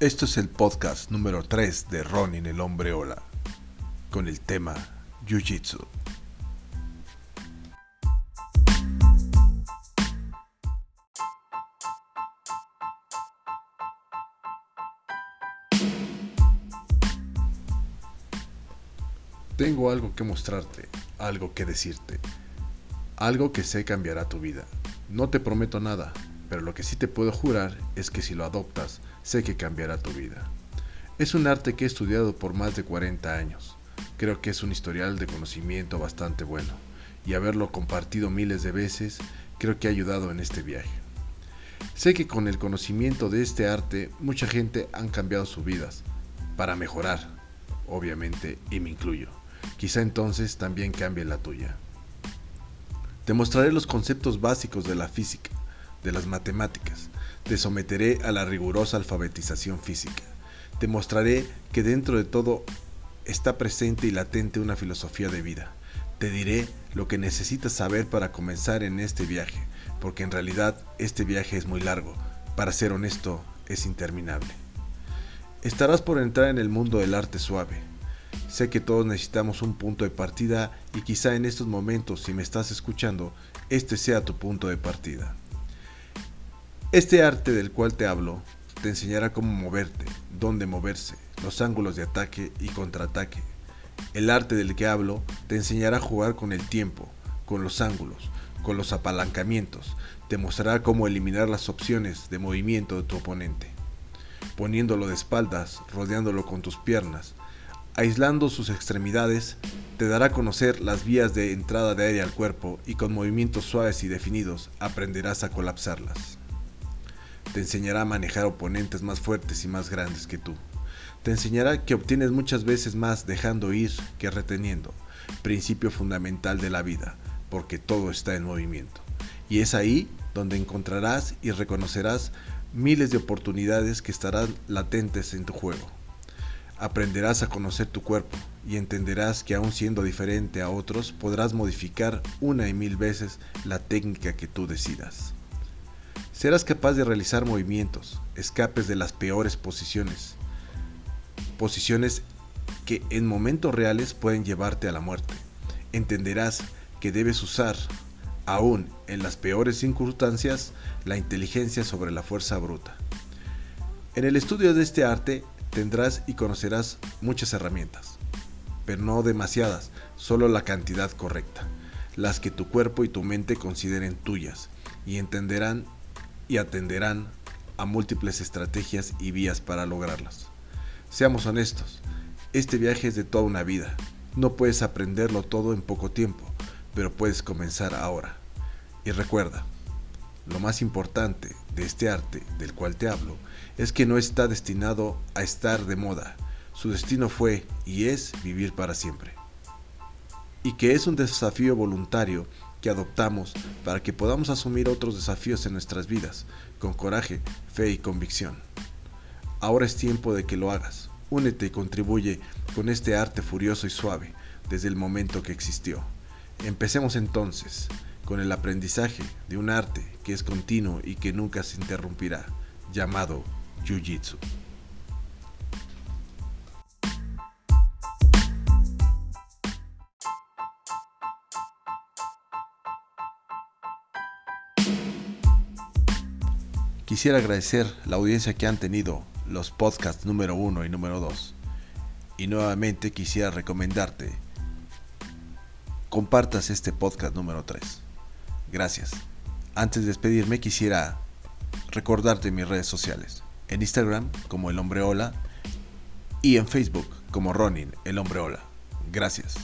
Esto es el podcast número 3 de Ronin el hombre ola, con el tema Jiu-Jitsu. Tengo algo que mostrarte, algo que decirte, algo que sé cambiará tu vida. No te prometo nada, pero lo que sí te puedo jurar es que si lo adoptas, sé que cambiará tu vida. Es un arte que he estudiado por más de 40 años. Creo que es un historial de conocimiento bastante bueno, y haberlo compartido miles de veces creo que ha ayudado en este viaje. Sé que con el conocimiento de este arte mucha gente han cambiado sus vidas, para mejorar, obviamente, y me incluyo. Quizá entonces también cambie la tuya. Te mostraré los conceptos básicos de la física, de las matemáticas. Te someteré a la rigurosa alfabetización física. Te mostraré que dentro de todo está presente y latente una filosofía de vida. Te diré lo que necesitas saber para comenzar en este viaje, porque en realidad este viaje es muy largo. Para ser honesto, es interminable. Estarás por entrar en el mundo del arte suave. Sé que todos necesitamos un punto de partida y quizá en estos momentos, si me estás escuchando, este sea tu punto de partida. Este arte del cual te hablo te enseñará cómo moverte, dónde moverse, los ángulos de ataque y contraataque. El arte del que hablo te enseñará a jugar con el tiempo, con los ángulos, con los apalancamientos, te mostrará cómo eliminar las opciones de movimiento de tu oponente, poniéndolo de espaldas, rodeándolo con tus piernas, aislando sus extremidades, te dará a conocer las vías de entrada de aire al cuerpo y con movimientos suaves y definidos aprenderás a colapsarlas. Te enseñará a manejar oponentes más fuertes y más grandes que tú. Te enseñará que obtienes muchas veces más dejando ir que reteniendo, principio fundamental de la vida, porque todo está en movimiento. Y es ahí donde encontrarás y reconocerás miles de oportunidades que estarán latentes en tu juego. Aprenderás a conocer tu cuerpo y entenderás que aun siendo diferente a otros podrás modificar una y mil veces la técnica que tú decidas. Serás capaz de realizar movimientos, escapes de las peores posiciones, posiciones que en momentos reales pueden llevarte a la muerte. Entenderás que debes usar, aún en las peores circunstancias, la inteligencia sobre la fuerza bruta. En el estudio de este arte tendrás y conocerás muchas herramientas, pero no demasiadas, solo la cantidad correcta, las que tu cuerpo y tu mente consideren tuyas, y entenderán y atenderán a múltiples estrategias y vías para lograrlas. Seamos honestos, este viaje es de toda una vida. No puedes aprenderlo todo en poco tiempo, pero puedes comenzar ahora. Y recuerda, lo más importante de este arte del cual te hablo es que no está destinado a estar de moda. Su destino fue y es vivir para siempre. Y que es un desafío voluntario que adoptamos para que podamos asumir otros desafíos en nuestras vidas con coraje, fe y convicción. Ahora es tiempo de que lo hagas. Únete y contribuye con este arte furioso y suave desde el momento que existió. Empecemos entonces con el aprendizaje de un arte que es continuo y que nunca se interrumpirá, llamado Jiu-Jitsu. Quisiera agradecer la audiencia que han tenido los podcasts número 1 y número 2. Y nuevamente quisiera recomendarte compartas este podcast número 3. Gracias. Antes de despedirme quisiera recordarte mis redes sociales. En Instagram como El Hombre Hola y en Facebook como Ronin El Hombre Hola. Gracias.